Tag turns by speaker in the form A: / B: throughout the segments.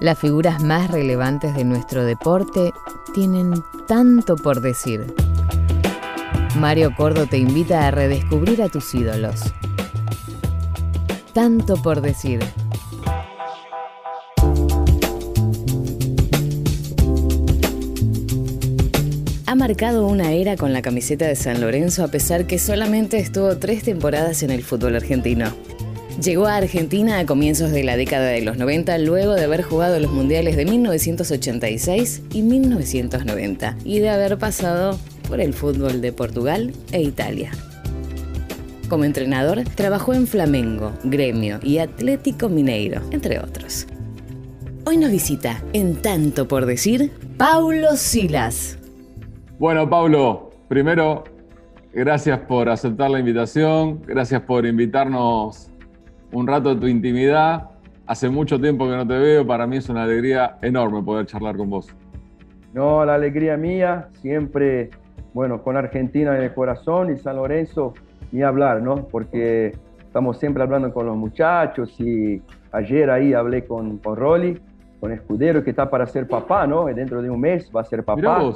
A: Las figuras más relevantes de nuestro deporte tienen tanto por decir. Mario Cordo te invita a redescubrir a tus ídolos. Tanto por decir. Ha marcado una era con la camiseta de San Lorenzo a pesar que solamente estuvo tres temporadas en el fútbol argentino. Llegó a Argentina a comienzos de la década de los 90 luego de haber jugado los mundiales de 1986 y 1990 y de haber pasado por el fútbol de Portugal e Italia. Como entrenador, trabajó en Flamengo, Gremio y Atlético Mineiro, entre otros. Hoy nos visita, en tanto por decir, Paulo Silas.
B: Bueno, Paulo, primero, gracias por aceptar la invitación, gracias por invitarnos un rato de tu intimidad. Hace mucho tiempo que no te veo, para mí es una alegría enorme poder charlar con vos.
C: No, la alegría mía, siempre bueno, con Argentina en el corazón y San Lorenzo, ni hablar, ¿no? Porque estamos siempre hablando con los muchachos y ayer ahí hablé con, con Rolly, con Escudero, que está para ser papá, ¿no? Dentro de un mes va a ser papá.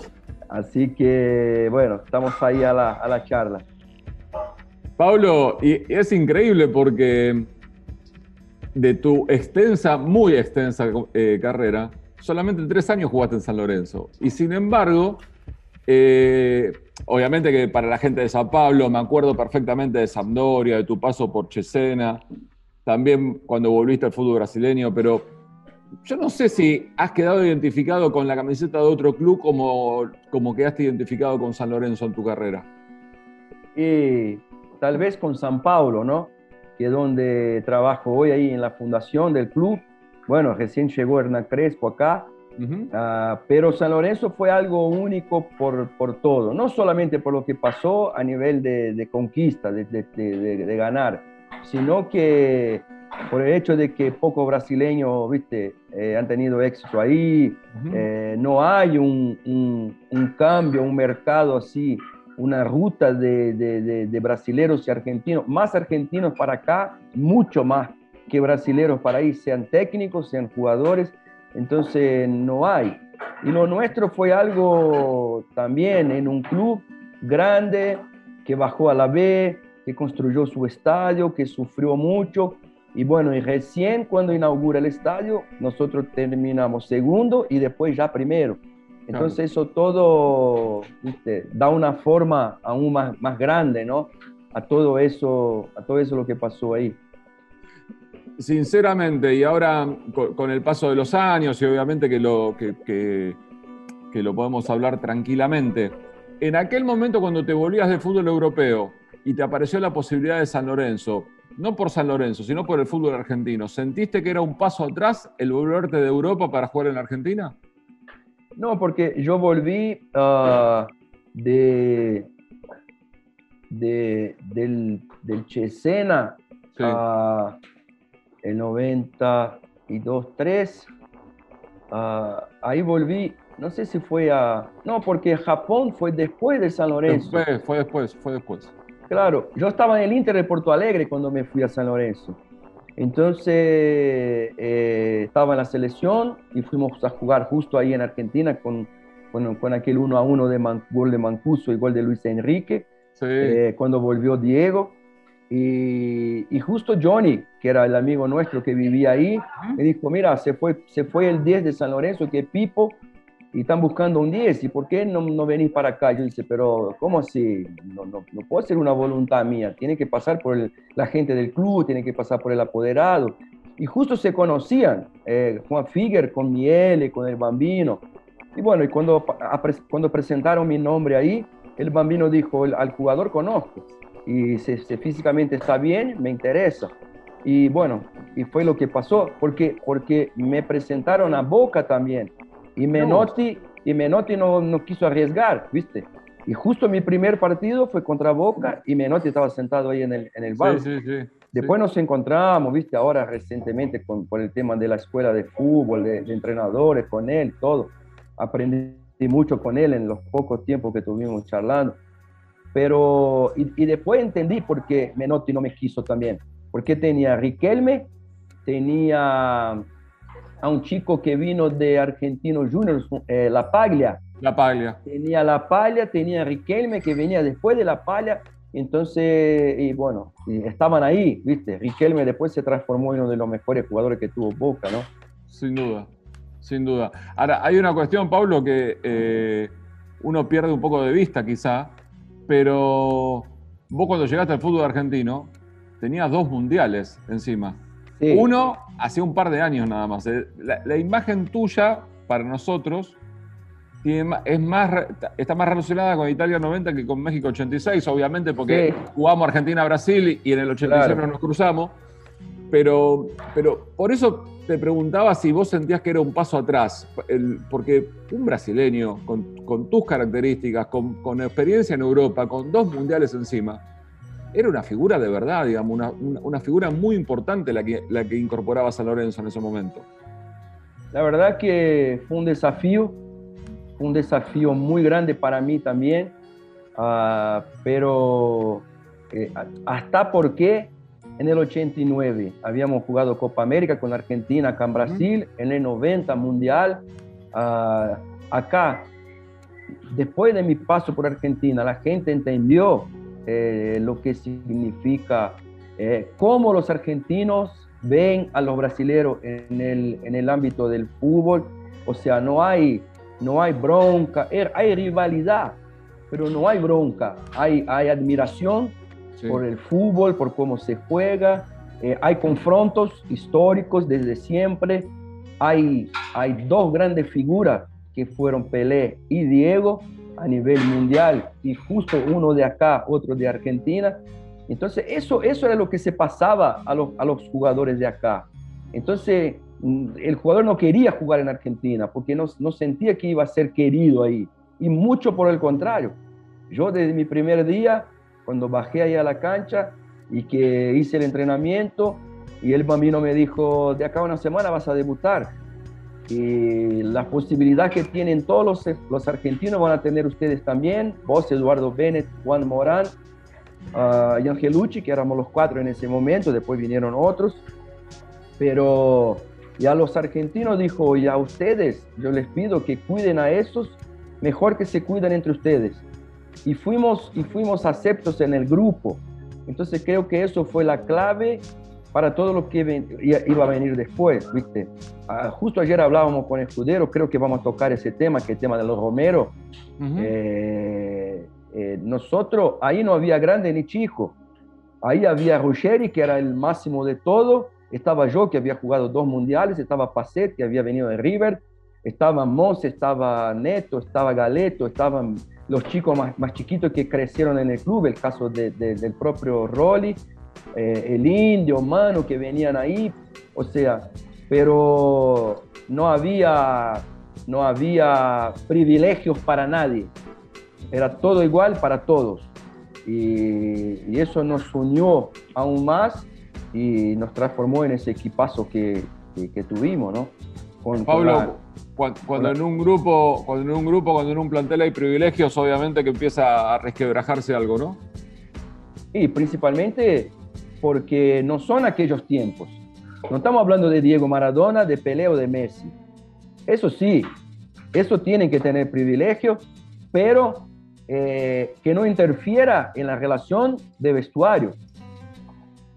C: Así que, bueno, estamos ahí a la, a la charla.
B: Pablo, y es increíble porque de tu extensa, muy extensa eh, carrera, solamente tres años jugaste en San Lorenzo. Y sin embargo, eh, obviamente que para la gente de San Pablo, me acuerdo perfectamente de Sampdoria, de tu paso por Chesena, también cuando volviste al fútbol brasileño, pero yo no sé si has quedado identificado con la camiseta de otro club como, como quedaste identificado con San Lorenzo en tu carrera.
C: Y tal vez con San Pablo, ¿no? Que es donde trabajo hoy ahí en la fundación del club. Bueno, recién llegó Hernán Crespo acá. Ah, pero San Lorenzo fue algo único por, por, todo, no solamente por lo que pasó a nivel de, conquista, de, de, ganar, sino que por el hecho de que pocos brasileños viste, eh, han tenido éxito ahí, eh, no hay un, un, un, cambio, un mercado así, una ruta de, brasileros y argentinos, más argentinos para acá, mucho más que brasileros para ahí, sean técnicos, sean jugadores entonces no hay. Y lo nuestro fue algo también en un club grande que bajó a la B, que construyó su estadio, que sufrió mucho. Y bueno, y recién cuando inaugura el estadio, nosotros terminamos segundo y después ya primero. Entonces eso todo da una forma aún más, más grande, ¿no? A todo eso, a todo eso lo que pasó ahí
B: sinceramente, y ahora con, el paso de los años, y obviamente que lo, que, lo podemos hablar tranquilamente, en aquel momento cuando te volvías de fútbol europeo y te apareció la posibilidad de San Lorenzo, no por San Lorenzo, sino por el fútbol argentino, ¿sentiste que era un paso atrás el volverte de Europa para jugar en Argentina?
C: No, porque yo volví uh, de, de, del, del Chesena a el 92, 3. Ah, ahí volví, no sé si fue a... No, porque Japón fue después de San Lorenzo.
B: fue después, fue después.
C: Claro, yo estaba en el Inter de Porto Alegre cuando me fui a San Lorenzo. Entonces eh, estaba en la selección y fuimos a jugar justo ahí en Argentina con, con, aquel 1 a 1 de gol de Mancuso y gol de Luis Enrique. Eh, cuando volvió Diego. Y, justo Johnny, que era el amigo nuestro que vivía ahí, me dijo, mira, se fue, se fue el 10 de San Lorenzo, que Pipo, y están buscando un 10, ¿y por qué no, no venís para acá? Yo dije, pero ¿cómo así? No, no, no puede ser una voluntad mía, tiene que pasar por la gente del club, tiene que pasar por el apoderado. Y justo se conocían, eh, Juan Figuer con Miele, con el Bambino. Y bueno, y cuando, cuando presentaron mi nombre ahí, el Bambino dijo, al jugador conozco y si, físicamente está bien, me interesa. Y bueno, y fue lo que pasó, porque, porque me presentaron a Boca también, y Menotti, y Menotti no, no quiso arriesgar, ¿viste? Y justo mi primer partido fue contra Boca y Menotti estaba sentado ahí en el, en el banco. Sí, sí, sí, Después nos encontramos, viste, ahora recientemente con, por el tema de la escuela de fútbol, de, de, entrenadores, con él, todo. Aprendí mucho con él en los pocos tiempos que tuvimos charlando. Pero, y, después entendí por qué Menotti no me quiso también. Porque tenía Riquelme, tenía a un chico que vino de Argentino Juniors, eh, La Paglia.
B: La Paglia.
C: Tenía La Paglia, tenía Riquelme que venía después de La Paglia. Entonces, y bueno, estaban ahí, ¿viste? Riquelme después se transformó en uno de los mejores jugadores que tuvo Boca, ¿no?
B: Sin duda, sin duda. Ahora, hay una cuestión, Pablo, que eh, uno pierde un poco de vista quizá, pero vos cuando llegaste al fútbol argentino tenías dos mundiales encima. Uno hace un par de años nada más. Eh, la, imagen tuya para nosotros es más, está más relacionada con Italia 90 que con México 86, obviamente, porque jugamos Argentina-Brasil y en el 86 no nos cruzamos. Pero, pero por eso te preguntaba si vos sentías que era un paso atrás, porque un brasileño con, tus características, con, experiencia en Europa, con dos mundiales encima, era una figura de verdad, digamos, una, figura muy importante la que, la que incorporaba San Lorenzo en ese momento.
C: La verdad que fue un desafío, un desafío muy grande para mí también, ah, pero eh, hasta porque en el 89 habíamos jugado Copa América con Argentina acá en Brasil, en el 90 Mundial, ah, acá, después de mi paso por Argentina, la gente entendió eh, lo que significa, eh, cómo los argentinos ven a los brasileños en el, en el ámbito del fútbol. O sea, no hay, no hay bronca, er, hay rivalidad, pero no hay bronca, hay, hay admiración por el fútbol, por cómo se juega. Eh, hay confrontos históricos desde siempre. Hay, hay dos grandes figuras que fueron Pelé y Diego, a nivel mundial y justo uno de acá, otro de Argentina. Entonces, eso, eso era lo que se pasaba a los, a los jugadores de acá. Entonces, mm, el jugador no quería jugar en Argentina porque no, no sentía que iba a ser querido ahí. Y mucho por el contrario. Yo desde mi primer día, cuando bajé ahí a la cancha y que hice el entrenamiento, y el bambino me dijo, de acá una semana vas a debutar y la posibilidad que tienen todos los, los, argentinos van a tener ustedes también, vos, Eduardo Bennett, Juan Morán uh, y Angelucci, que éramos los cuatro en ese momento, después vinieron otros, pero ya los argentinos dijo, ya ustedes, yo les pido que cuiden a esos, mejor que se cuiden entre ustedes. Y fuimos, y fuimos aceptos en el grupo. Entonces creo que eso fue la clave para todo lo que iba a venir después, ¿viste? Ah, justo ayer hablábamos con Escudero, creo que vamos a tocar ese tema, que es el tema de los Romero. Eh, eh, nosotros, ahí no había grande ni chico. Ahí había Ruggeri, que era el máximo de todo. Estaba yo, que había jugado dos mundiales. Estaba Pacet, que había venido de River. Estaba Mons, estaba Neto, estaba Galeto, estaban los chicos más, más chiquitos que crecieron en el club, el caso del propio Rolly. Eh, el indio, mano, que venían ahí, o sea, pero no había, no había privilegios para nadie, era todo igual para todos. Y, eso nos unió aún más y nos transformó en ese equipazo que, que, tuvimos, ¿no?
B: Pablo, cuando, en un grupo, cuando en un grupo, cuando en un plantel hay privilegios, obviamente que empieza a resquebrajarse algo, ¿no?
C: Y principalmente porque no son aquellos tiempos. No estamos hablando de Diego Maradona, de Pelé o de Messi. Eso sí, eso tiene que tener privilegio, pero eh, que no interfiera en la relación de vestuario.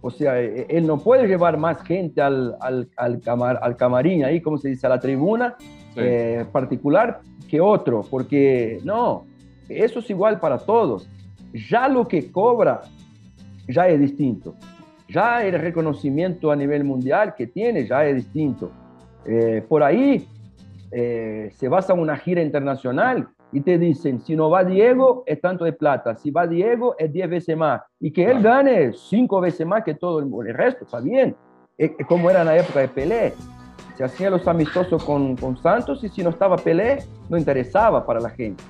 C: O sea, eh, él no puede llevar más gente al, al, al, al camarín, ahí, como se dice, a la tribuna eh, particular que otro, porque no, eso es igual para todos. Ya lo que cobra ya es distinto ya el reconocimiento a nivel mundial que tiene ya es distinto. Eh, por ahí eh, se basa una gira internacional y te dicen, si no va Diego, es tanto de plata, si va Diego, es 10 veces más, y que él gane 5 veces más que todo el, resto, está bien, es, como era en la época de Pelé, se hacían los amistosos con, con Santos y si no estaba Pelé, no interesaba para la gente.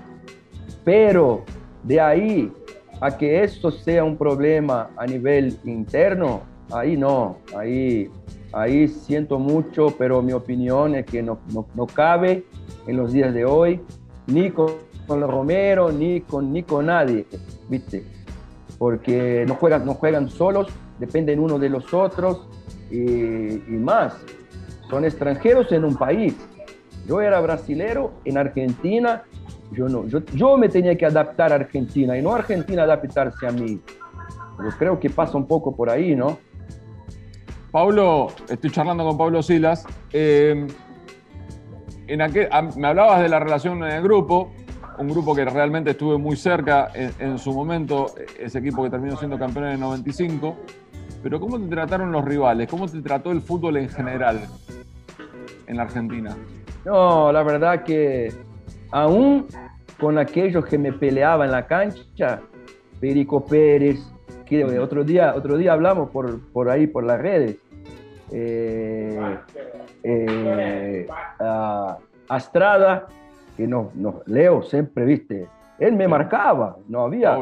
C: Pero de ahí a que esto sea un problema a nivel interno, ahí no, ahí, ahí siento mucho, pero mi opinión es que no, no, cabe en los días de hoy, ni con, con los Romero, ni con, ni con nadie, ¿viste? Porque no juegan, no juegan solos, dependen uno de los otros y, y más. son extranjeros en un país. Yo era brasilero en Argentina, yo no, yo, yo me tenía que adaptar a Argentina y no Argentina adaptarse a mí. Yo creo que pasa un poco por ahí, ¿no?
B: Pablo, estoy charlando con Pablo Silas. Eh, en aquel, me hablabas de la relación en el grupo, un grupo que realmente estuve muy cerca en, su momento, ese equipo que terminó siendo campeón en el 95. Pero ¿cómo te trataron los rivales? ¿Cómo te trató el fútbol en general en la Argentina?
C: No, la verdad que aún con aquellos que me peleaban en la cancha, Perico Pérez, que otro día, otro día hablamos por, por ahí, por las redes, eh, eh, Astrada, que no, no, Leo siempre, viste, él me marcaba, no había.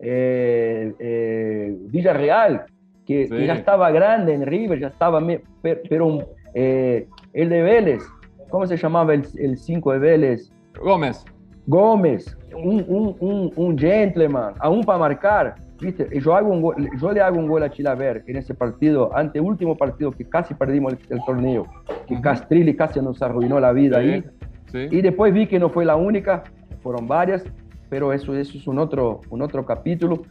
C: Eh, Villarreal, que, ya estaba grande en River, ya estaba, pero el de Vélez, ¿cómo se llamaba el 5 de Vélez?
B: Gómez.
C: Gómez, un, un, un gentleman, aún para marcar ¿Viste? Yo, hago un yo le hago un gol a Chilaver en ese partido, ante último partido que casi perdimos el, torneo, que Castrilli casi nos arruinó la vida ahí. Y después vi que no fue la única, fueron varias, pero eso, eso es un otro, un otro capítulo.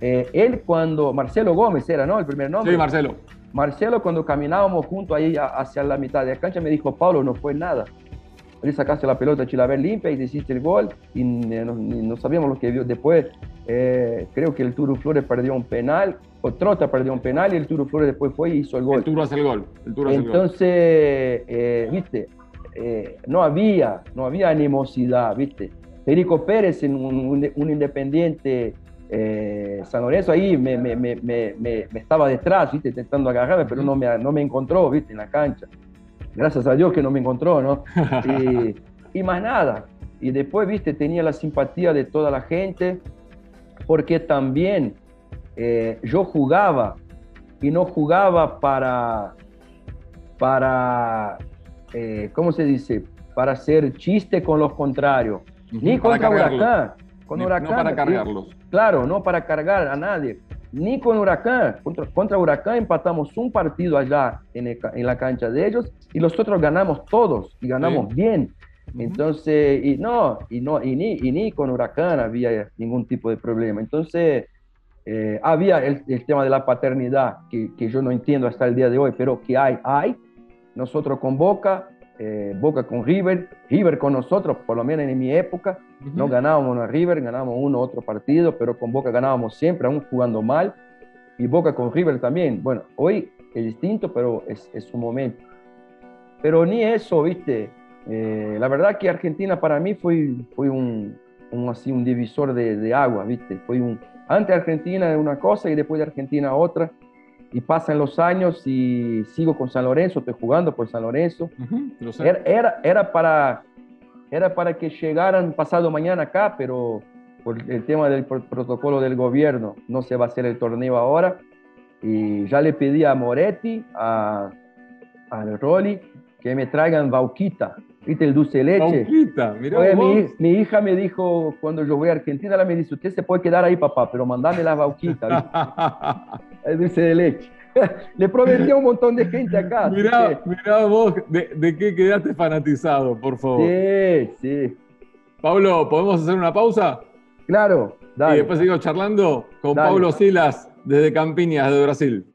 C: Eh, él cuando, Marcelo Gómez era, ¿no? El primer nombre.
B: Sí, Marcelo.
C: Marcelo cuando caminábamos juntos ahí hacia la mitad de la cancha me dijo, Pablo, no fue nada. Él sacaste la pelota Chilaver limpia y hiciste el gol y no, sabíamos lo que vio después. Eh, creo que el Turo Flores perdió un penal, o Trota perdió un penal y el Turo Flores después fue y hizo el gol.
B: El Turo hace el gol.
C: Entonces, eh, viste, eh, no había, no había animosidad, viste. Federico Pérez, en un, independiente San Lorenzo, ahí me, me, me, me, estaba detrás, viste, intentando agarrarme, pero no me, no me encontró, viste, en la cancha. Gracias a Dios que no me encontró, ¿no? y, y más nada. Y después, viste, tenía la simpatía de toda la gente porque también eh, yo jugaba y no jugaba para, para eh, ¿cómo se dice? Para hacer chiste con los contrarios. Ni contra Huracán. Con Huracán. No
B: para cargarlos.
C: Claro, no para cargar a nadie. Ni con Huracán. Contra, contra Huracán empatamos un partido allá en, en, la cancha de ellos y nosotros ganamos todos y ganamos bien. Entonces, y no, y, no y, ni, y ni con Huracán había ningún tipo de problema. Entonces, eh, había el, tema de la paternidad, que, que, yo no entiendo hasta el día de hoy, pero que hay, hay. Nosotros con Boca, eh, Boca con River, River con nosotros, por lo menos en mi época, no ganábamos a River, ganábamos uno otro partido, pero con Boca ganábamos siempre, aún jugando mal. Y Boca con River también. Bueno, hoy es distinto, pero es, es su momento. Pero ni eso, viste eh, la verdad que Argentina para mí fue, fue un, así, un divisor de, de, agua, ¿viste? Fue un, antes Argentina una cosa y después de Argentina otra. Y pasan los años y sigo con San Lorenzo, estoy jugando por San Lorenzo. era, era, para, era para que llegaran pasado mañana acá, pero por el tema del protocolo del gobierno no se va a hacer el torneo ahora. Y ya le pedí a Moretti, a, a Rolly, que me traigan Bauquita, ¿Viste el dulce de leche? mi, hija me dijo, cuando yo voy a Argentina, la me dice, usted se puede quedar ahí, papá, pero mandame la bauquita. el dulce de leche. Le prometí a un montón de gente acá.
B: Mirá, vos de, qué quedaste fanatizado, por favor.
C: Sí, sí.
B: Pablo, ¿podemos hacer una pausa?
C: Claro,
B: dale. Y después sigo charlando con Pablo Silas desde Campiñas, de Brasil.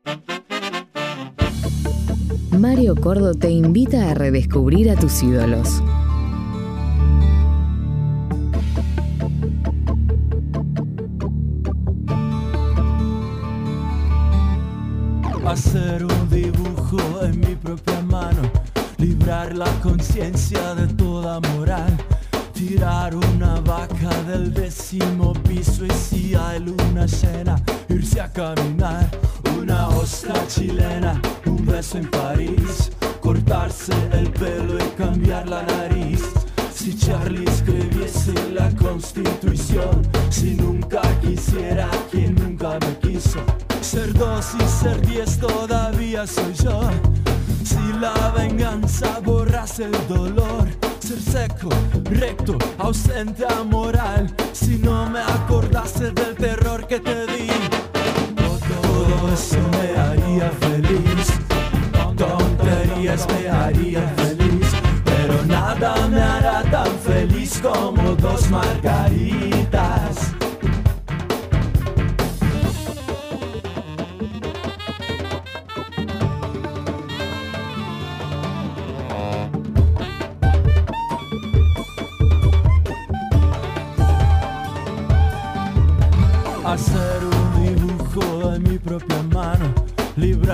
A: Mario Cordo te invita a redescubrir a tus ídolos.
D: Hacer un dibujo en mi propia mano, librar la conciencia de toda moral, tirar una vaca del décimo piso y si hay luna llena, irse a caminar una ostra chilena, un beso en París, cortarse el pelo y cambiar la nariz. Si Charlie escribiese la constitución, si nunca quisiera quien nunca me quiso, ser dos y ser diez todavía soy yo. Si la venganza borrase el dolor, ser seco, recto, ausente a moral, si no me acordase del terror que te di eso me haría feliz. Tonterías me harían feliz, pero nada me hará tan feliz como dos margaritas.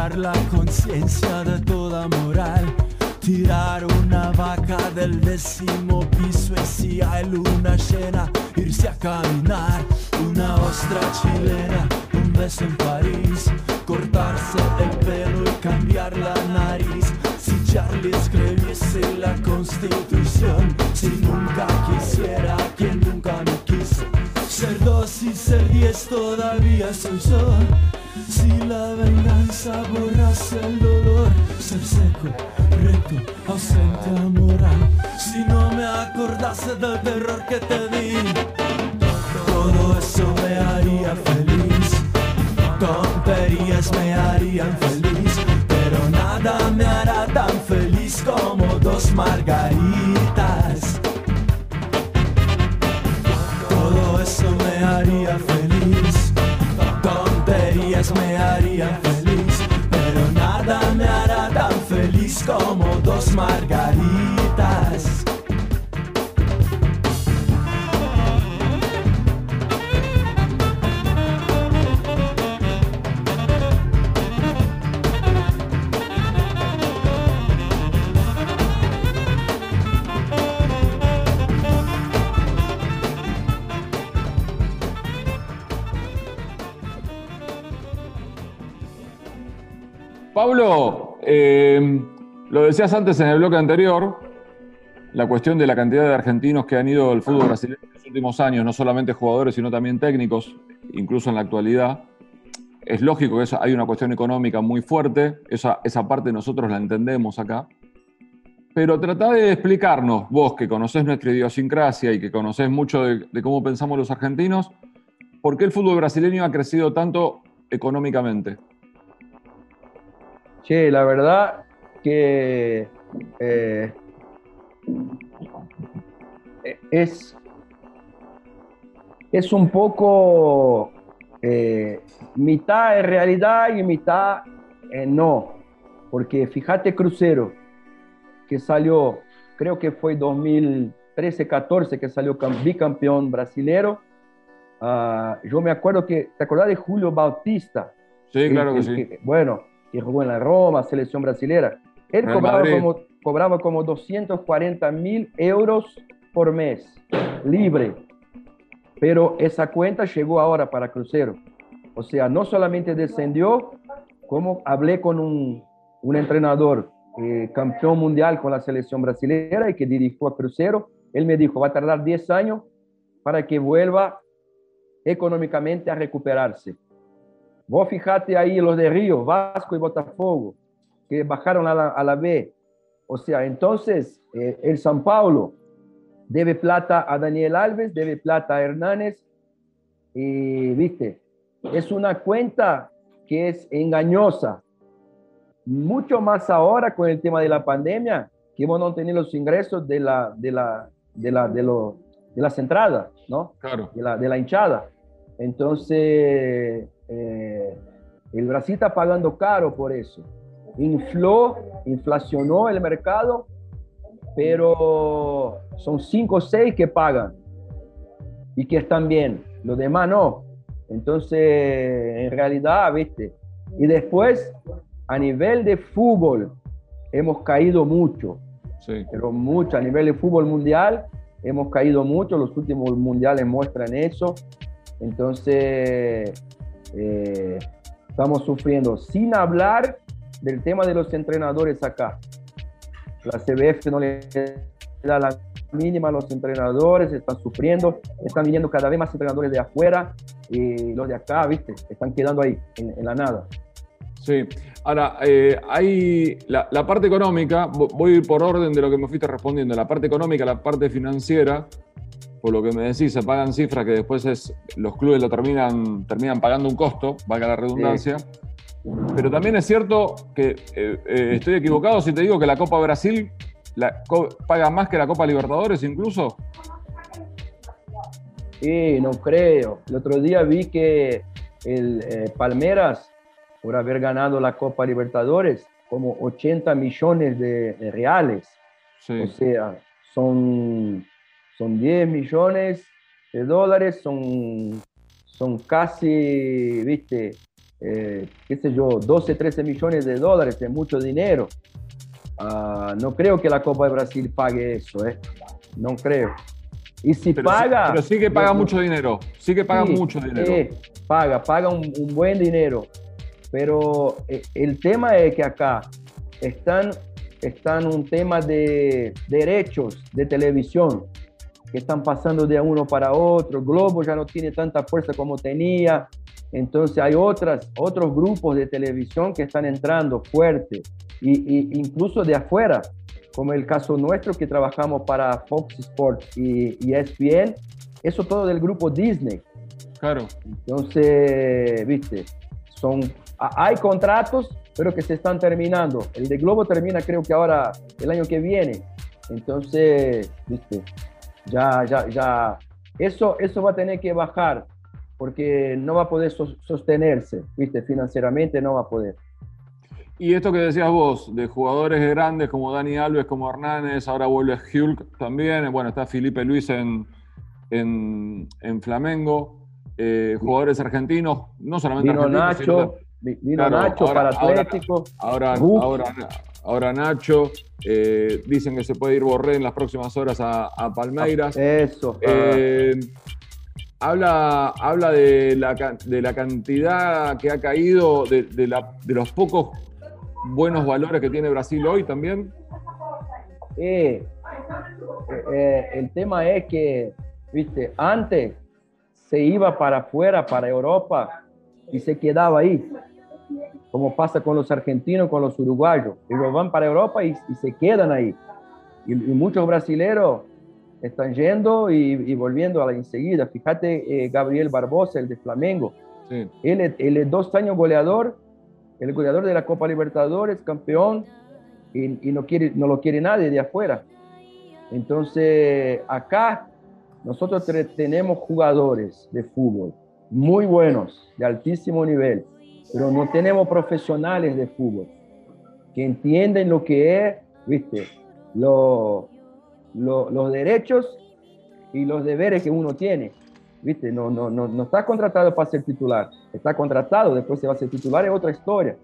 D: Librar la conciencia de toda moral, tirar una vaca del décimo piso y si hay luna llena, irse a caminar, una ostra chilena, un beso en París, cortarse el pelo y cambiar la nariz. Si Charlie escribiese la constitución, si nunca quisiera quien nunca me quiso. Ser dos y ser diez todavía soy yo. La venganza borrase el dolor, ser seco, recto, ausente, amoral. Si no me acordase del terror que te di, todo eso me haría feliz. Tonterías me harían feliz, pero nada me hará tan feliz como dos margaritas. Margaritas.
B: Pablo, lo decías antes en el bloque anterior, la cuestión de la cantidad de argentinos que han ido al fútbol brasileño en los últimos años, no solamente jugadores, sino también técnicos, incluso en la actualidad. Es lógico que eso, hay una cuestión económica muy fuerte, esa, esa parte nosotros la entendemos acá. Pero tratá de explicarnos, vos que conocés nuestra idiosincrasia y que conocés mucho de, de cómo pensamos los argentinos, ¿por qué el fútbol brasileño ha crecido tanto económicamente?
C: Che, la verdad que eh, es, es un poco eh, mitad en realidad y mitad eh, no. Porque fíjate Crucero, que salió, creo que fue 2013-14 que salió cam- bicampeón brasilero. Ah, yo me acuerdo que, ¿te acordás de Julio Bautista?
B: Sí, claro que sí.
C: bueno, que jugó en la Roma, selección brasilera. Él cobraba como, cobraba como 240 mil euros por mes, libre. Pero esa cuenta llegó ahora para Crucero. O sea, no solamente descendió, como hablé con un, un entrenador eh, campeón mundial con la selección brasilera y que dirigió a Crucero. Él me dijo, va a tardar 10 años para que vuelva económicamente a recuperarse. Vos fijate ahí los de Río, Vasco y Botafogo, que bajaron a la, a la B. O sea, entonces eh, el San Paulo debe plata a Daniel Alves, debe plata a Hernández. Y, viste, es una cuenta que es engañosa. Mucho más ahora con el tema de la pandemia, que vos no tenés los ingresos de, la, de, la, de, la, de, lo- de las entradas, ¿no?
B: Claro.
C: de la, de la hinchada. Entonces, eh, el Brasil está pagando caro por eso. Infló, inflacionó el mercado, pero son cinco o seis que pagan y que están bien. Los demás no. Entonces, en realidad, viste. Y después, a nivel de fútbol, hemos caído mucho
B: Sí.
C: pero mucho a nivel de fútbol mundial hemos caído mucho, los últimos mundiales muestran eso, entonces eh, estamos sufriendo, sin hablar del tema de los entrenadores acá. La CBF no le da la mínima a los entrenadores, están sufriendo, están viniendo cada vez más entrenadores de afuera y los de acá, viste, están quedando ahí en, en la nada.
B: Sí. Ahora, eh, hay la, la parte económica, vo- voy a ir por orden de lo que me fuiste respondiendo. La parte económica, la parte financiera, por lo que me decís, se pagan cifras que después es, los clubes lo terminan, terminan pagando un costo, valga la redundancia. Pero también es cierto que eh, eh, estoy equivocado si te digo que la Copa Brasil la, paga más que la Copa Libertadores incluso.
C: Sí, no creo. El otro día vi que el eh, Palmeras, por haber ganado la Copa Libertadores, como 80 millones de, reales. O sea, son, son 10 millones de dólares, son, son casi, viste, eh, qué sé yo, 12, 13 millones de dólares, es mucho dinero. Ah, no creo que la Copa de Brasil pague eso, ¿eh? No creo. Y si paga...
B: pero sí que paga mucho dinero, sí que paga mucho dinero.
C: paga, paga un, buen dinero. Pero eh, el tema es que acá están, están un tema de derechos de televisión que están pasando de uno para otro. Globo ya no tiene tanta fuerza como tenía. Entonces hay otras, otros grupos de televisión que están entrando fuerte, y, incluso de afuera, como el caso nuestro que trabajamos para Fox Sports y, y ESPN, eso todo del grupo Disney.
B: Claro.
C: Entonces, viste, son, hay contratos, pero que se están terminando. El de Globo termina creo que ahora, el año que viene. Entonces, viste, ya, ya, ya, eso, eso va a tener que bajar porque no va a poder sostenerse, ¿viste? Financieramente no va a poder.
B: Y esto que decías vos, de jugadores grandes como Dani Alves, como Hernández, ahora vuelve Hulk también, bueno, está Felipe Luis en, en, Flamengo, eh, jugadores argentinos, no solamente
C: vino
B: Nacho,
C: vino Nacho para Atlético.
B: Ahora, ahora, ahora, Nacho, eh, dicen que se puede ir Borré en las próximas horas a, Palmeiras.
C: Eso.
B: Eh, habla, habla de, la, de la cantidad que ha caído, de, de, los pocos buenos valores que tiene Brasil hoy también.
C: Eh, eh, el tema es que, viste, antes se iba para afuera, para Europa, y se quedaba ahí, como pasa con los argentinos, con los uruguayos. Ellos van para Europa y, se quedan ahí. Y, y muchos brasileños están yendo y, volviendo a la enseguida. Fíjate, eh, Gabriel Barbosa, el de Flamengo. Él, es dos años goleador, el goleador de la Copa Libertadores, campeón, y, no, quiere, no lo quiere nadie de afuera. Entonces, acá nosotros tenemos jugadores de fútbol muy buenos, de altísimo nivel, pero no tenemos profesionales de fútbol que entienden lo que es, viste, lo, los derechos y los deberes que uno tiene. ¿Viste? No, no, no, no está contratado para ser titular. Está contratado, después se va a ser titular, es otra historia.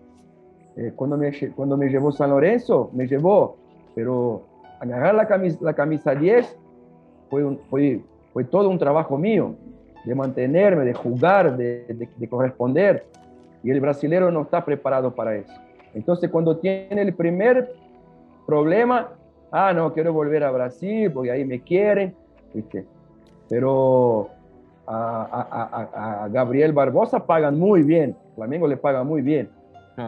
C: Eh, cuando, me, cuando me llevó San Lorenzo, me llevó, pero agarrar la camisa, la camisa 10 fue, fue, fue todo un trabajo mío, de mantenerme, de jugar, de, de, de corresponder. Y el brasilero no está preparado para eso. Entonces, cuando tiene el primer problema, ah, no, quiero volver a Brasil porque ahí me quieren, ¿viste? Pero a, Gabriel Barbosa pagan muy bien, Flamengo le paga muy bien,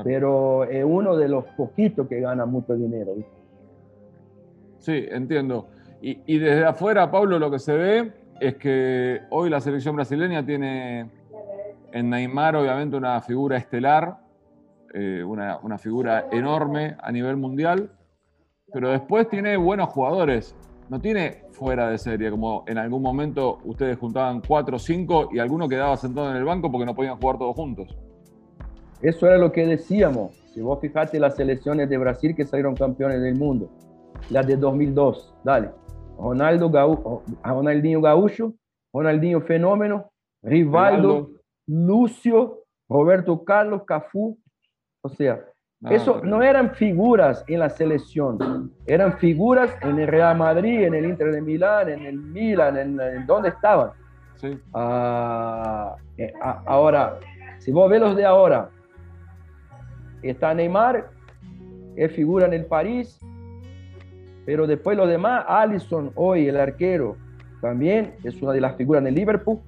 C: pero es uno de los poquitos que gana mucho dinero. ¿viste?
B: Sí, entiendo. Y, y, desde afuera, Pablo, lo que se ve es que hoy la selección brasileña tiene en Neymar, obviamente, una figura estelar, eh, una, una figura enorme a nivel mundial pero después tiene buenos jugadores. No tiene fuera de serie, como en algún momento ustedes juntaban cuatro o cinco y alguno quedaba sentado en el banco porque no podían jugar todos juntos.
C: Eso era lo que decíamos. Si vos fijaste las selecciones de Brasil que salieron campeones del mundo, las de 2002, dale. Ronaldo Ronaldinho Gaúcho, Ronaldinho Fenómeno, Rivaldo, Lúcio, Roberto Carlos, Cafú. O sea, Eso no eran figuras en la selección, eran figuras en el Real Madrid, en el Inter de Milán, en el Milan, en, donde estaban. Ah, eh, ahora, si vos ves los de ahora, está Neymar, es figura en el París, pero después los demás, Allison, hoy el arquero, también es una de las figuras en el Liverpool,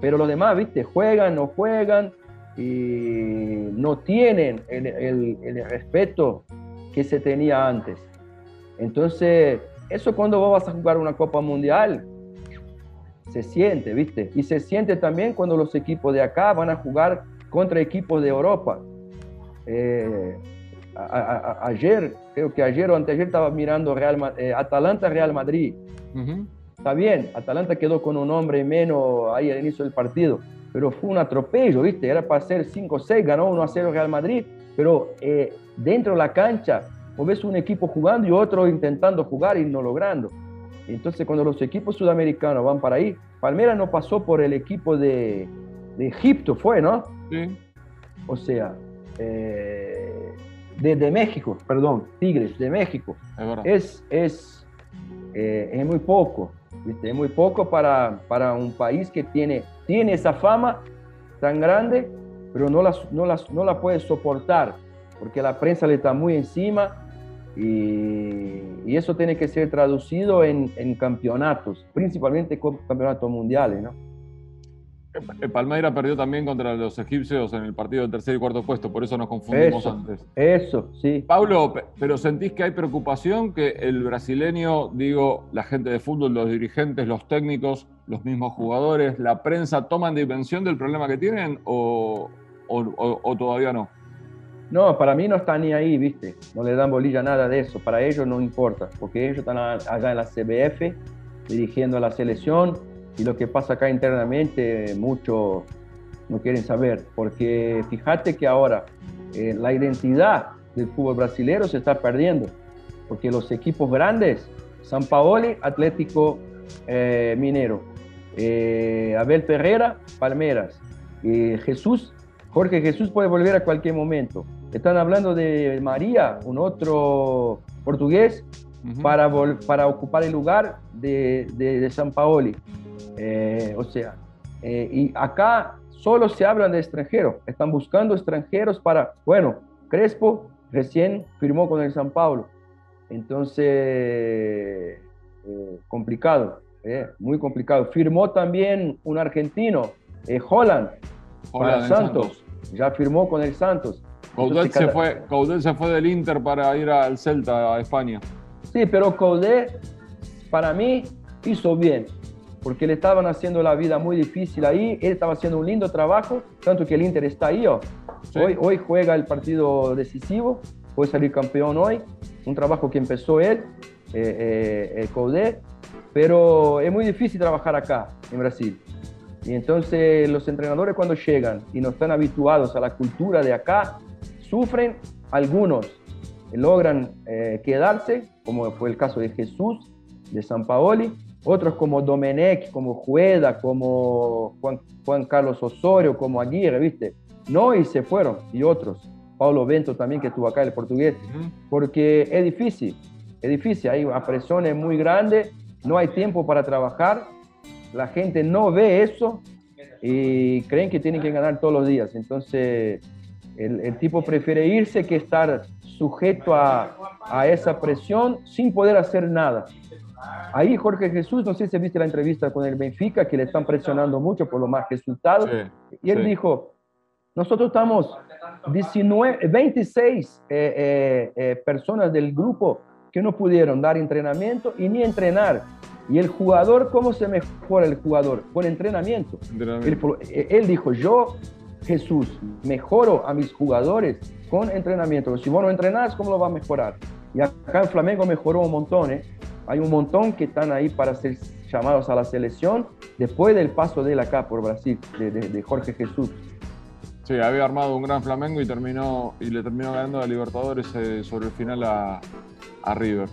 C: pero los demás, viste, juegan, no juegan, y no tienen el, respeto que se tenía antes. Entonces, eso cuando vos vas a jugar una Copa Mundial, se siente, ¿viste? Y se siente también cuando los equipos de acá van a jugar contra equipos de Europa. Eh, ayer, creo que ayer o anteayer estaba mirando Real, eh, Atalanta-Real Madrid. Está bien, Atalanta quedó con un hombre menos ahí al inicio del partido, pero fue un atropello, ¿viste? Era para ser 5-6, ganó 1-0 Real Madrid, pero eh, dentro de la cancha, vos ves un equipo jugando y otro intentando jugar y no logrando. Entonces, cuando los equipos sudamericanos van para ahí, Palmera no pasó por el equipo de, de Egipto, fue, ¿no? Sí. O sea, eh, de, México, perdón, Tigres de México. Es, es, eh, es muy poco, es muy poco para, para un país que tiene, tiene esa fama tan grande, pero no, las, no, las, no la puede soportar, porque la prensa le está muy encima y, eso tiene que ser traducido en, en campeonatos, principalmente campeonatos mundiales, ¿no?
B: Eh, Palmeira perdió también contra los egipcios en el partido del tercer y cuarto puesto, por eso nos confundimos antes.
C: Eso, sí.
B: Pablo, pero ¿sentís que hay preocupación que el brasileño, digo, la gente de fútbol, los dirigentes, los técnicos, los mismos jugadores, la prensa, toman dimensión del problema que tienen o, o, todavía no?
C: No, para mí no está ni ahí, ¿viste? No le dan bolilla nada de eso. Para ellos no importa, porque ellos están allá en la CBF dirigiendo a la selección y lo que pasa acá internamente muchos no quieren saber, porque fíjate que ahora eh, la identidad del fútbol brasileño se está perdiendo, porque los equipos grandes, San Paoli, Atlético eh, Minero, eh, Abel Ferreira, Palmeras, Jesús, Jorge Jesús puede volver a cualquier momento. Están hablando de María, un otro portugués, para, para ocupar el lugar de, de, de San Paoli. Eh, o sea, eh, y acá solo se hablan de extranjeros, están buscando extranjeros para, bueno, Crespo recién firmó con el San Paulo, entonces, eh, complicado, muy complicado. Firmó también un argentino, Holland, para Santos. ya firmó con el Santos.
B: Coudet, se fue, se fue del Inter para ir al Celta, a España.
C: Sí, pero Coudet, para mí, hizo bien porque le estaban haciendo la vida muy difícil ahí, él estaba haciendo un lindo trabajo, tanto que el Inter está ahí, oh. hoy, hoy juega el partido decisivo, puede salir campeón hoy, un trabajo que empezó él, eh, eh, el Coudet, pero es muy difícil trabajar acá, en Brasil. Y entonces los entrenadores cuando llegan y no están habituados a la cultura de acá, sufren, algunos logran eh, quedarse, como fue el caso de Jesús, de San Paoli, otros como Domenech, como Jueda, como Juan, Carlos Osorio, como Aguirre, ¿viste? No, y se fueron, y otros. Paulo Bento también, que estuvo acá, el portugués, porque es difícil, es difícil, hay una presión muy grande, no hay tiempo para trabajar, la gente no ve eso y creen que tienen que ganar todos los días. Entonces, el, tipo prefiere irse que estar sujeto a, a esa presión sin poder hacer nada. Ahí Jorge Jesús, no sé si viste la entrevista con el Benfica, que le están presionando mucho por los más resultados, y él dijo, nosotros estamos 19, 26 eh, eh, eh, personas del grupo que no pudieron dar entrenamiento y ni entrenar. Y el jugador, ¿cómo se mejora el jugador? Con entrenamiento. Él, dijo, yo, Jesús, mejoro a mis jugadores con entrenamiento. Si vos no entrenás, ¿cómo lo va a mejorar? Y acá en Flamengo mejoró un montón, ¿eh? Hay un montón que están ahí para ser llamados a la selección después del paso de él acá por Brasil, de, Jorge Jesús.
B: Sí, había armado un gran Flamengo y terminó y le terminó ganando a Libertadores eh, sobre el final a, River.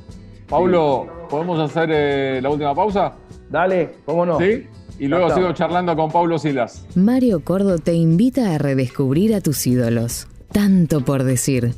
B: Paulo, ¿podemos hacer eh, la última pausa?
C: Dale, cómo no.
B: Sí. Y luego sigo charlando con Paulo Silas.
A: Mario Cordo te invita a redescubrir a tus ídolos. Tanto por decir.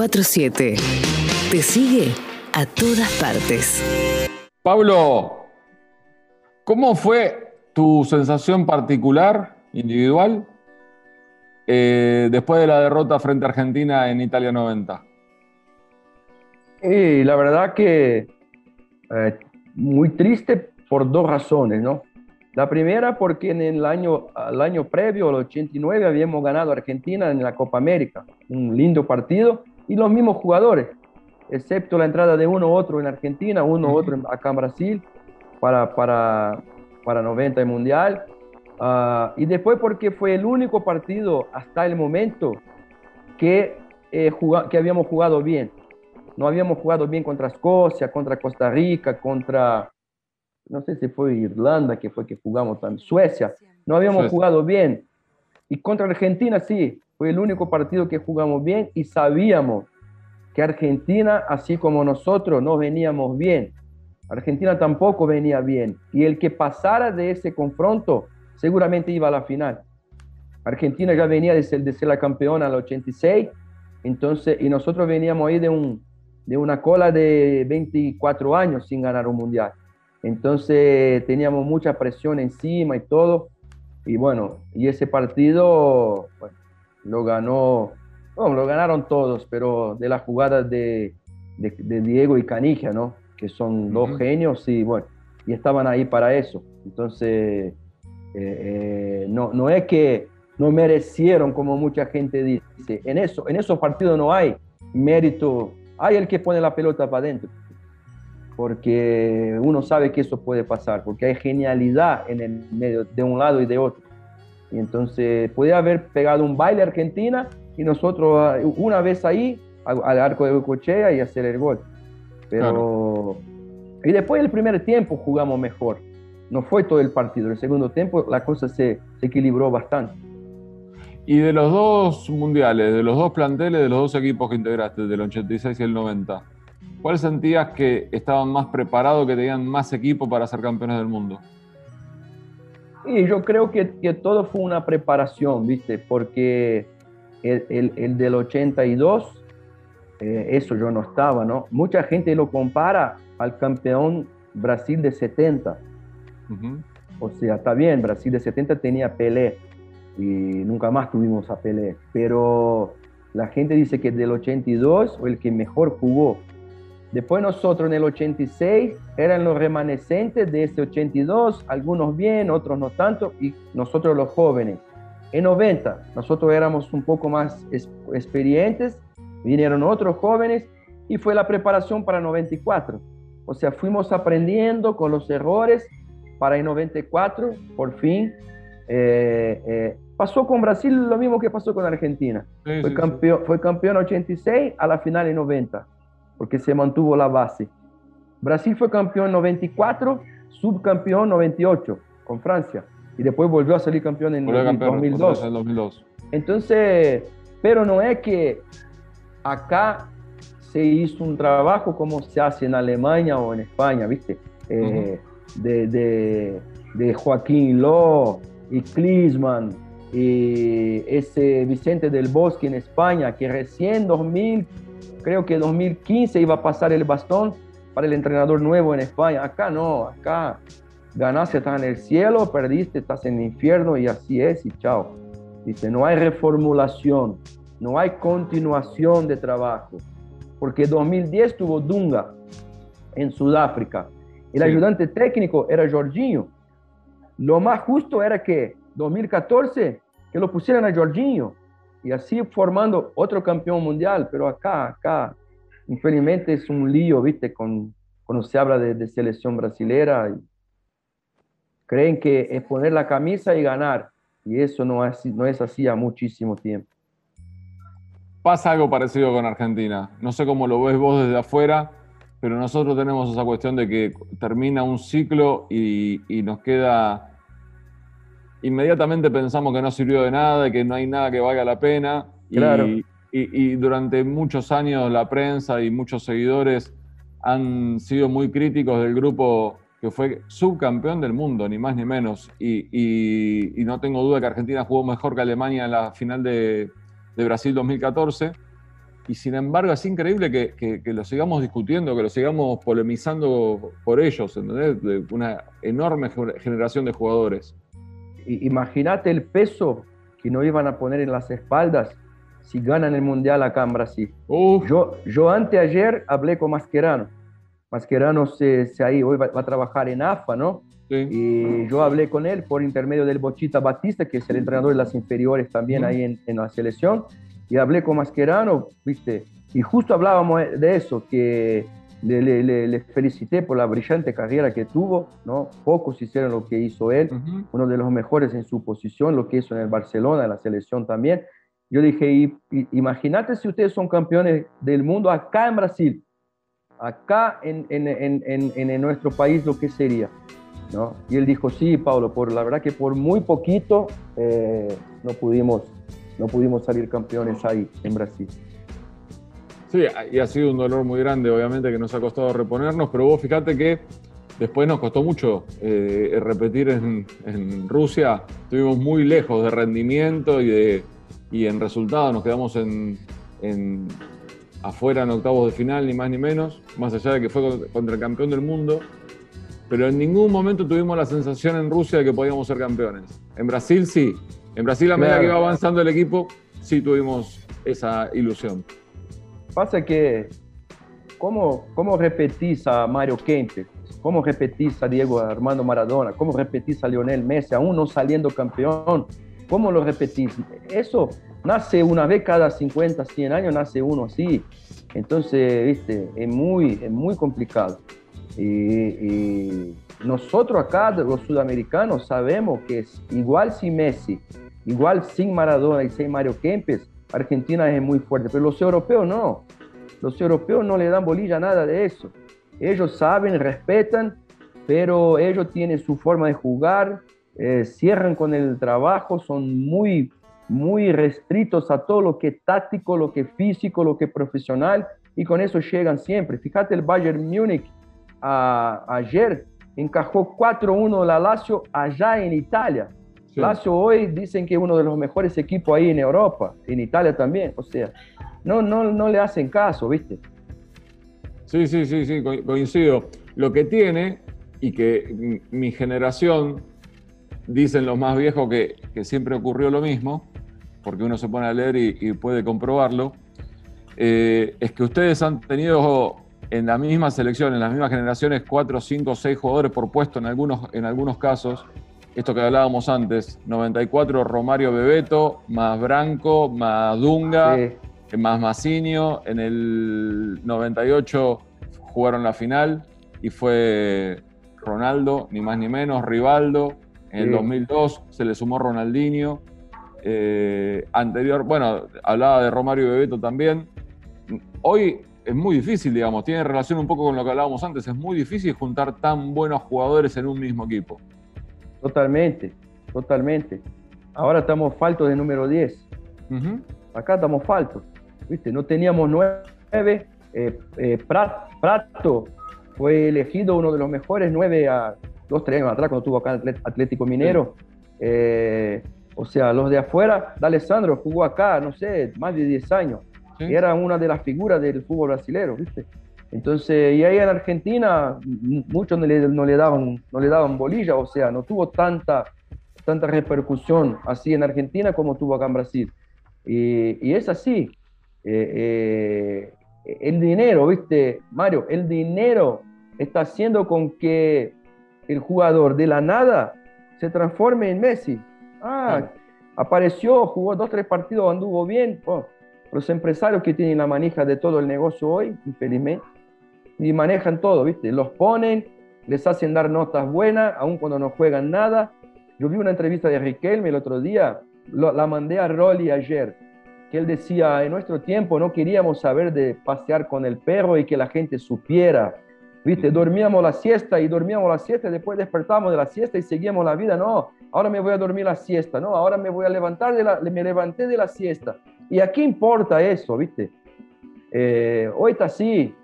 A: 947. Te sigue a todas partes.
B: Pablo, ¿cómo fue tu sensación particular, individual, eh, después de la derrota frente a Argentina en Italia 90?
C: Y la verdad que eh, muy triste por dos razones, ¿no? La primera porque en el año, el año previo, el 89, habíamos ganado a Argentina en la Copa América, un lindo partido, y los mismos jugadores, excepto la entrada de uno u otro en Argentina, uno u otro acá en Brasil, para, para, para 90 el Mundial. Ah, y después porque fue el único partido hasta el momento que, eh, que habíamos jugado bien. No habíamos jugado bien contra Escocia, contra Costa Rica, contra no sé si fue Irlanda, que fue que jugamos también, Suecia, no habíamos jugado bien. Y contra Argentina sí, fue el único partido que jugamos bien y sabíamos que Argentina, así como nosotros, no veníamos bien. Argentina tampoco venía bien. Y el que pasara de ese confronto seguramente iba a la final. Argentina ya venía de ser, la campeona al 86, entonces, y nosotros veníamos ahí de, un, de una cola de 24 años sin ganar un mundial. Entonces teníamos mucha presión encima y todo. Y bueno, y ese partido lo ganó, no, lo ganaron todos, pero de las jugadas de, de, Diego y Canija, ¿no? Que son dos genios y bueno, y estaban ahí para eso. Entonces, eh, eh, no, no es que no merecieron como mucha gente dice. En, eso, en esos partidos no hay mérito, hay el que pone la pelota para adentro porque uno sabe que eso puede pasar, porque hay genialidad en el medio de un lado y de otro. Y entonces puede haber pegado un baile Argentina y nosotros ah, una vez ahí al arco de cochea y hacer el gol. Pero y después del primer tiempo jugamos mejor. No fue todo el partido. El segundo tiempo la cosa se, se equilibró bastante.
B: Y de los dos mundiales, de los dos planteles, de los dos equipos que integraste, del 86 y el 90, ¿Cuál sentías que estaban más preparados, que tenían más equipo para ser campeones del mundo?
C: Y yo creo que, que todo fue una preparación, ¿viste? Porque el, el, el del 82, eh, eso yo no estaba, ¿no? Mucha gente lo compara al campeón Brasil de 70. O sea, está bien, Brasil de 70 tenía Pelé y nunca más tuvimos a Pelé, pero la gente dice que del 82 fue el que mejor jugó Después nosotros en el 86 eran los remanescentes de ese 82, algunos bien, otros no tanto, y nosotros los jóvenes. En 90 nosotros éramos un poco más experientes, vinieron otros jóvenes y fue la preparación para 94. O sea, fuimos aprendiendo con los errores para el 94, por fin. Eh, eh, pasó con Brasil lo mismo que pasó con Argentina. fue, campeón, fue campeón 86 a la final en 90 porque se mantuvo la base. Brasil fue campeón 94, subcampeón 98 con Francia y después volvió a salir campeón en, 2002. Entonces, pero no es que acá se hizo un trabajo como se hace en Alemania o en España, ¿viste? Eh, de, de, Joaquín Ló y Klinsmann y ese Vicente del Bosque en España, que recién 2000 creo que 2015 iba a pasar el bastón para el entrenador nuevo en España. Acá no, acá ganaste, estás en el cielo, perdiste, estás en el infierno y así es y chao. Dice, no hay reformulación, no hay continuación de trabajo. Porque 2010 tuvo Dunga en Sudáfrica. El ayudante técnico era Jorginho. Lo más justo era que 2014 que lo pusieran a Jorginho y así formando otro campeón mundial, pero acá, acá, infelizmente es un lío, ¿viste? Con, cuando se habla de, selección brasilera, creen que es poner la camisa y ganar, y eso no es, no es así a muchísimo tiempo.
B: Pasa algo parecido con Argentina, no sé cómo lo ves vos desde afuera, pero nosotros tenemos esa cuestión de que termina un ciclo y, y nos queda inmediatamente pensamos que no sirvió de nada, que no hay nada que valga la pena. Y, y, durante muchos años la prensa y muchos seguidores han sido muy críticos del grupo que fue subcampeón del mundo, ni más ni menos. Y, no tengo duda que Argentina jugó mejor que Alemania en la final de, de Brasil 2014. y sin embargo es increíble que, lo sigamos discutiendo, que lo sigamos polemizando por ellos, ¿entendés? De una enorme generación de jugadores.
C: Imagínate el peso que no iban a poner en las espaldas si ganan el Mundial acá en Brasil. Yo, yo anteayer hablé con Mascherano. Mascherano se, se ahí, hoy va, a trabajar en AFA, ¿no? Y yo hablé con él por intermedio del Bochita Batista, que es el entrenador de las inferiores también ahí en, en, la selección. Y hablé con Mascherano, ¿viste? Y justo hablábamos de eso, que le, le, felicité por la brillante carrera que tuvo, ¿no? Pocos hicieron lo que hizo él, uno de los mejores en su posición, lo que hizo en el Barcelona, en la selección también. Yo dije, imagínate si ustedes son campeones del mundo acá en Brasil, acá en, en, en, en, nuestro país, lo que sería. ¿no? Y él dijo, sí, Pablo, por la verdad que por muy poquito eh, no, pudimos, no pudimos salir campeones ahí en Brasil.
B: Sí, y ha sido un dolor muy grande, obviamente, que nos ha costado reponernos, pero vos fíjate que después nos costó mucho eh, repetir en, en, Rusia. Estuvimos muy lejos de rendimiento y, de, y en resultado nos quedamos en, en, afuera en octavos de final, ni más ni menos, más allá de que fue contra el campeón del mundo. Pero en ningún momento tuvimos la sensación en Rusia de que podíamos ser campeones. En Brasil sí. En Brasil, a medida que iba avanzando el equipo, sí tuvimos esa ilusión.
C: Pasa que, ¿cómo, cómo repetís a Mario Kempes? ¿Cómo repetís a Diego Armando Maradona? ¿Cómo repetís a Lionel Messi, aún no saliendo campeón? ¿Cómo lo repetís? Eso nace una vez cada 50, 100 años, nace uno así. Entonces, viste, es muy, es muy complicado. Y, nosotros acá, los sudamericanos, sabemos que es igual sin Messi, igual sin Maradona y sin Mario Kempes, Argentina es muy fuerte, pero los europeos no. Los europeos no le dan bolilla a nada de eso. Ellos saben, respetan, pero ellos tienen su forma de jugar, eh, cierran con el trabajo, son muy, muy restritos a todo lo que es táctico, lo que es físico, lo que es profesional, y con eso llegan siempre. Fíjate el Bayern Múnich ayer encajó 4-1 la Lazio allá en Italia. Lazio hoy dicen que es uno de los mejores equipos ahí en Europa, en Italia también. O sea, no, no, no le hacen caso, ¿viste?
B: Sí, sí, sí, sí, coincido. Lo que tiene, y que mi generación, dicen los más viejos que, siempre ocurrió lo mismo, porque uno se pone a leer y, puede comprobarlo, eh, es que ustedes han tenido en la misma selección, en las mismas generaciones, cuatro, cinco, seis jugadores por puesto en algunos, en algunos casos, esto que hablábamos antes, 94 Romario Bebeto, más Branco, más Dunga, más Macinio, en el 98 jugaron la final y fue Ronaldo, ni más ni menos, Rivaldo, en el 2002 se le sumó Ronaldinho, eh, anterior, bueno, hablaba de Romario Bebeto también. Hoy es muy difícil, digamos, tiene relación un poco con lo que hablábamos antes, es muy difícil juntar tan buenos jugadores en un mismo equipo.
C: Totalmente, totalmente. Ahora estamos faltos de número 10. Acá estamos faltos. ¿viste? No teníamos nueve. Eh, eh, Prato fue elegido uno de los mejores nueve a dos, tres años atrás cuando estuvo acá en Atlético Minero. Eh, o sea, los de afuera, D'Alessandro jugó acá, no sé, más de 10 años. Era una de las figuras del fútbol brasileño, ¿viste? Entonces, y ahí en Argentina muchos no le, no le, daban, no le daban bolilla, o sea, no tuvo tanta, tanta repercusión así en Argentina como tuvo acá en Brasil. Y, y es así. Eh, eh, el dinero, ¿viste, Mario? El dinero está haciendo con que el jugador de la nada se transforme en Messi. Ah, apareció, jugó dos, tres partidos, anduvo bien. Oh, los empresarios que tienen la manija de todo el negocio hoy, infelizmente, y manejan todo, ¿viste? Los ponen, les hacen dar notas buenas, aun cuando no juegan nada. Yo vi una entrevista de Riquelme el otro día, la mandé a Rolly ayer, que él decía, en nuestro tiempo no queríamos saber de pasear con el perro y que la gente supiera. ¿Viste? Dormíamos la siesta y dormíamos la siesta y después despertamos de la siesta y seguíamos la vida. No, ahora me voy a dormir la siesta, no, ahora me voy a levantar de la, me levanté de la siesta. ¿Y a qué importa eso, viste? Eh, hoy está así,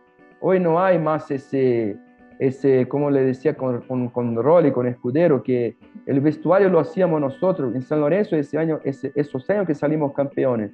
C: Hoy no hay más ese, ese como le decía con, con, con Rolly, con Escudero, que el vestuario lo hacíamos nosotros. En San Lorenzo ese año, ese, esos años que salimos campeones.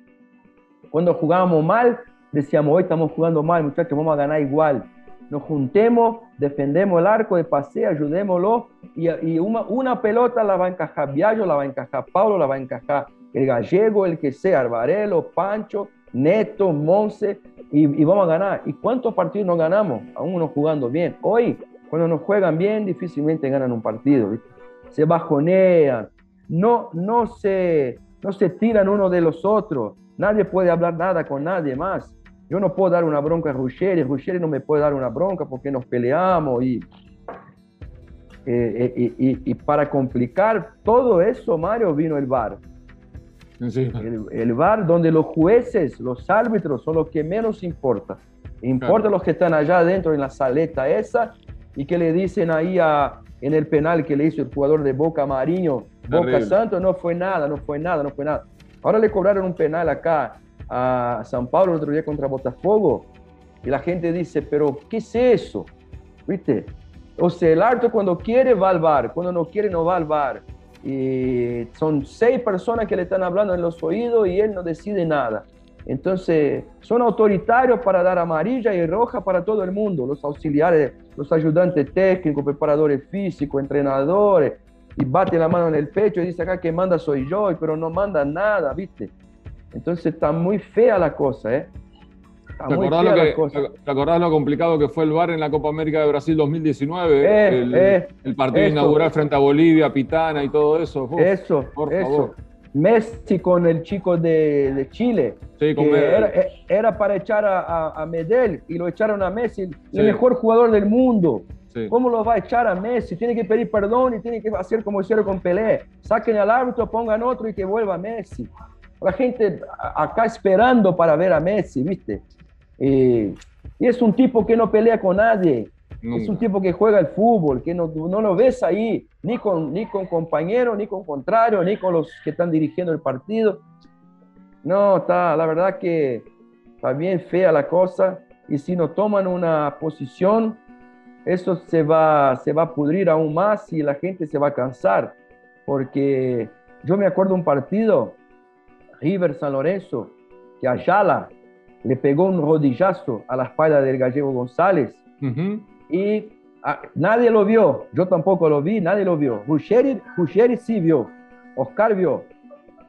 C: Cuando jugábamos mal, decíamos, hoy estamos jugando mal, muchachos, vamos a ganar igual. Nos juntemos, defendemos el arco de pase, ayudémoslo y, y una, una, pelota la va a encajar Viallo, la va a encajar Paulo, la va a encajar el gallego, el que sea, Arbarelo, Pancho, Neto, Monse, y, y, vamos a ganar. ¿Y cuántos partidos nos ganamos? Aún no jugando bien. Hoy, cuando nos juegan bien, difícilmente ganan un partido. ¿viste? Se bajonean, no, no, se, no se tiran uno de los otros. Nadie puede hablar nada con nadie más. Yo no puedo dar una bronca a Ruggeri, Ruggeri no me puede dar una bronca porque nos peleamos y, eh, y, y, y, para complicar todo eso, Mario, vino el VAR. Sí. El, el, VAR donde los jueces, los árbitros son los que menos importa. Importa claro. los que están allá adentro en la saleta esa y que le dicen ahí a, en el penal que le hizo el jugador de Boca Mariño, Boca Santos, no fue nada, no fue nada, no fue nada. Ahora le cobraron un penal acá a San Pablo el otro día contra Botafogo y la gente dice, pero ¿qué es eso? ¿Viste? O sea, el árbitro cuando quiere va al bar, cuando no quiere no va al bar. Y son seis personas que le están hablando en los oídos y él no decide nada. Entonces, son autoritarios para dar amarilla y roja para todo el mundo, los auxiliares, los ayudantes técnicos, preparadores físicos, entrenadores, y bate la mano en el pecho y dice acá que manda soy yo, pero no manda nada, ¿viste? Entonces está muy fea la cosa, ¿eh?
B: ¿Te acordás, lo que. ¿Te acordás lo complicado que fue el VAR en la Copa América de Brasil 2019?
C: Eh,
B: el,
C: eh,
B: el, partido
C: eso.
B: inaugural frente a Bolivia, Pitana y todo eso. Uf,
C: eso,
B: por
C: eso.
B: favor.
C: Messi con el chico de, de Chile.
B: Sí, con
C: era, eh, era, para echar a, a, a, Medel y lo echaron a Messi,
B: Sí.
C: el mejor jugador del mundo.
B: Sí.
C: ¿Cómo lo va a echar a Messi? Tiene que pedir perdón y tiene que hacer como hicieron con Pelé. Saquen al árbitro, pongan otro y que vuelva Messi. La gente acá esperando para ver a Messi, ¿viste? Eh, y es un tipo que no pelea con nadie.
B: Nunca.
C: Es un tipo que juega el fútbol, que no, no lo ves ahí, ni con, ni con compañeros, ni con contrarios, ni con los que están dirigiendo el partido. No, está, la verdad que está bien fea la cosa. Y si no toman una posición, eso se va, se va a pudrir aún más y la gente se va a cansar. Porque yo me acuerdo un partido, River San Lorenzo, que Ayala le pegó un rodillazo a la espalda del gallego González
B: Uh -huh.
C: y a, nadie lo vio, yo tampoco lo vi, nadie lo vio. Ruggeri, Ruggeri sí vio, Oscar vio.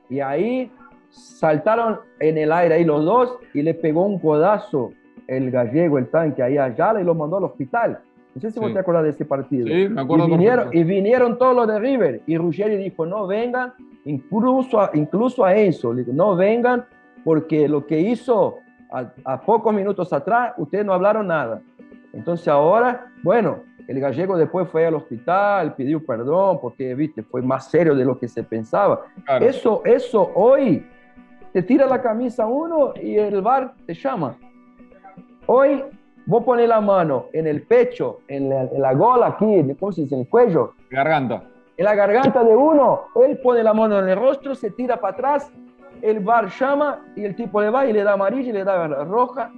C: Y ahí saltaron en el aire ahí los dos y le pegó un codazo el gallego, el tanque ahí a Ayala y lo mandó al hospital. No sé si
B: Sí.
C: vos te acuerdas de ese partido.
B: Sí, me acuerdo
C: Y vinieron, y vinieron todos los de River. Y Ruggeri dijo, no vengan, incluso a, incluso a Enzo, dijo, no vengan porque lo que hizo a, a pocos minutos atrás, ustedes no hablaron nada. Entonces ahora, bueno, el gallego después fue al hospital, pidió perdón porque, viste, fue más serio de lo que se pensaba.
B: Claro.
C: Eso, eso hoy te tira la camisa uno y el bar te llama. Hoy vos pones la mano en el pecho, en la, en la gola aquí, ¿cómo se dice? En el cuello,
B: Garganta.
C: en la garganta de uno, él pone la mano en el rostro, se tira para atrás, el bar llama y el tipo le va y le da amarilla y le da roja.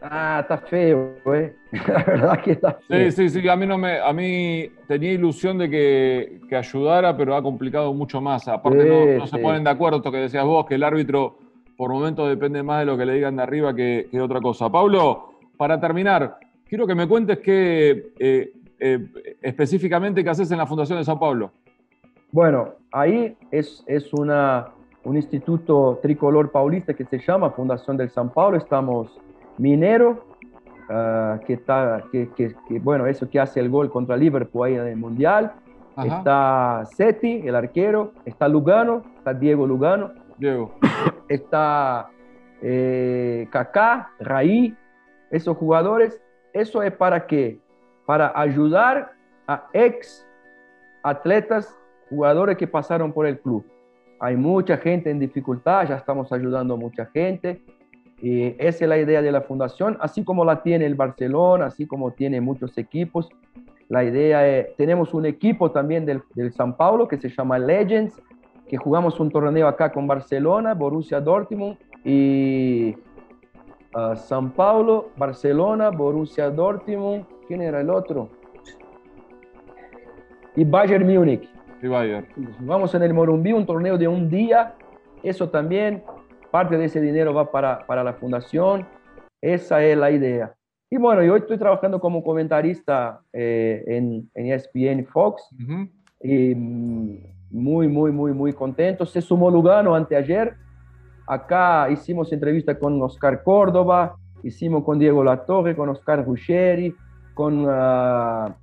C: Ah, está feo, güey. La verdad que está feo.
B: Sí, sí, sí. A mí, no me, a mí tenía ilusión de que, que ayudara, pero ha complicado mucho más. Aparte,
C: Sí,
B: no, no se ponen de acuerdo, esto que decías vos, que el árbitro por momentos depende más de lo que le digan de arriba que, que de otra cosa. Pablo, para terminar, quiero que me cuentes qué eh, eh, específicamente qué haces en la Fundación de Sao Paulo.
C: Bueno, ahí es, es una, un instituto tricolor paulista que se llama Fundación del San Paulo. Estamos Minero, ah, que está, que, que- que, bueno, eso que hace el gol contra Liverpool ahí en el Mundial.
B: Ajá.
C: Está Seti, el arquero. Está Lugano, está Diego Lugano.
B: Diego.
C: Está eh, Kaká, Raí, esos jugadores. Eso es para qué? Para ayudar a ex atletas, jugadores que pasaron por el club. Hay mucha gente en dificultad, ya estamos ayudando a mucha gente. Y esa es la idea de la fundación, así como la tiene el Barcelona, así como tiene muchos equipos. La idea es, tenemos un equipo también del, del San Paulo que se llama Legends, que jugamos un torneo acá con Barcelona, Borussia Dortmund y ah, San Paulo, Barcelona, Borussia Dortmund, ¿quién era el otro? Y Bayern Múnich.
B: Y Bayer.
C: Jugamos en el Morumbí un torneo de un día, eso también. parte de ese dinero va para, para la fundación. Esa es la idea. Y bueno, yo estoy trabajando como comentarista eh, en, en ESPN Fox y mm, muy, muy, muy, muy contento. Se sumó Lugano anteayer. Acá hicimos entrevista con Oscar Córdoba, hicimos con Diego Latorre, con Oscar Ruggeri, con, uh,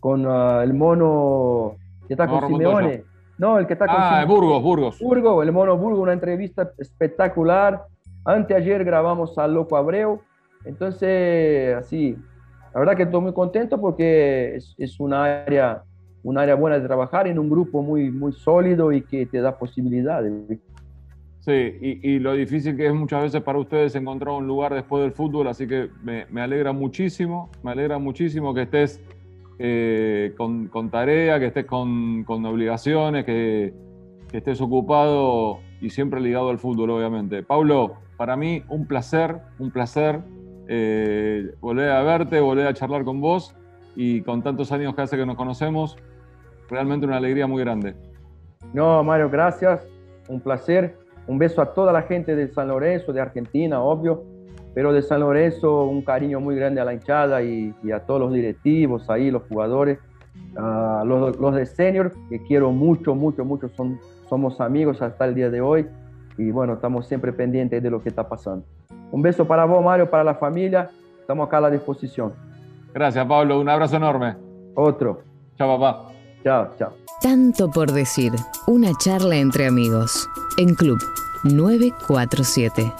C: con uh, el mono que está con Simeone. No, el que está con
B: Ah, Burgos, Burgos.
C: Burgos, el mono Burgos, una entrevista espectacular. Anteayer grabamos al Loco Abreu. Entonces, así, la verdad que estoy muy contento porque es, es un área un área buena de trabajar en un grupo muy, muy sólido y que te da posibilidades.
B: Sí, y, y, lo difícil que es muchas veces para ustedes encontrar un lugar después del fútbol, así que me, me alegra muchísimo, me alegra muchísimo que estés eh, con, con, tarea, que estés con, con obligaciones, que, que, estés ocupado y siempre ligado al fútbol, obviamente. Pablo, para mí un placer, un placer eh, volver a verte, volver a charlar con vos y con tantos años que hace que nos conocemos, realmente una alegría muy grande.
C: No, Mario, gracias, un placer. Un beso a toda la gente de San Lorenzo, de Argentina, obvio, pero de San Lorenzo un cariño muy grande a la hinchada y, y a todos los directivos ahí, los jugadores, uh, los, los, de senior, que quiero mucho, mucho, mucho, son, somos amigos hasta el día de hoy y bueno, estamos siempre pendientes de lo que está pasando. Un beso para vos, Mario, para la familia, estamos acá a la disposición.
B: Gracias, Pablo. Un abrazo enorme.
C: Otro.
B: Chao, papá.
C: Chao, chao.
A: Tanto por decir. Una charla entre amigos. En Club 947.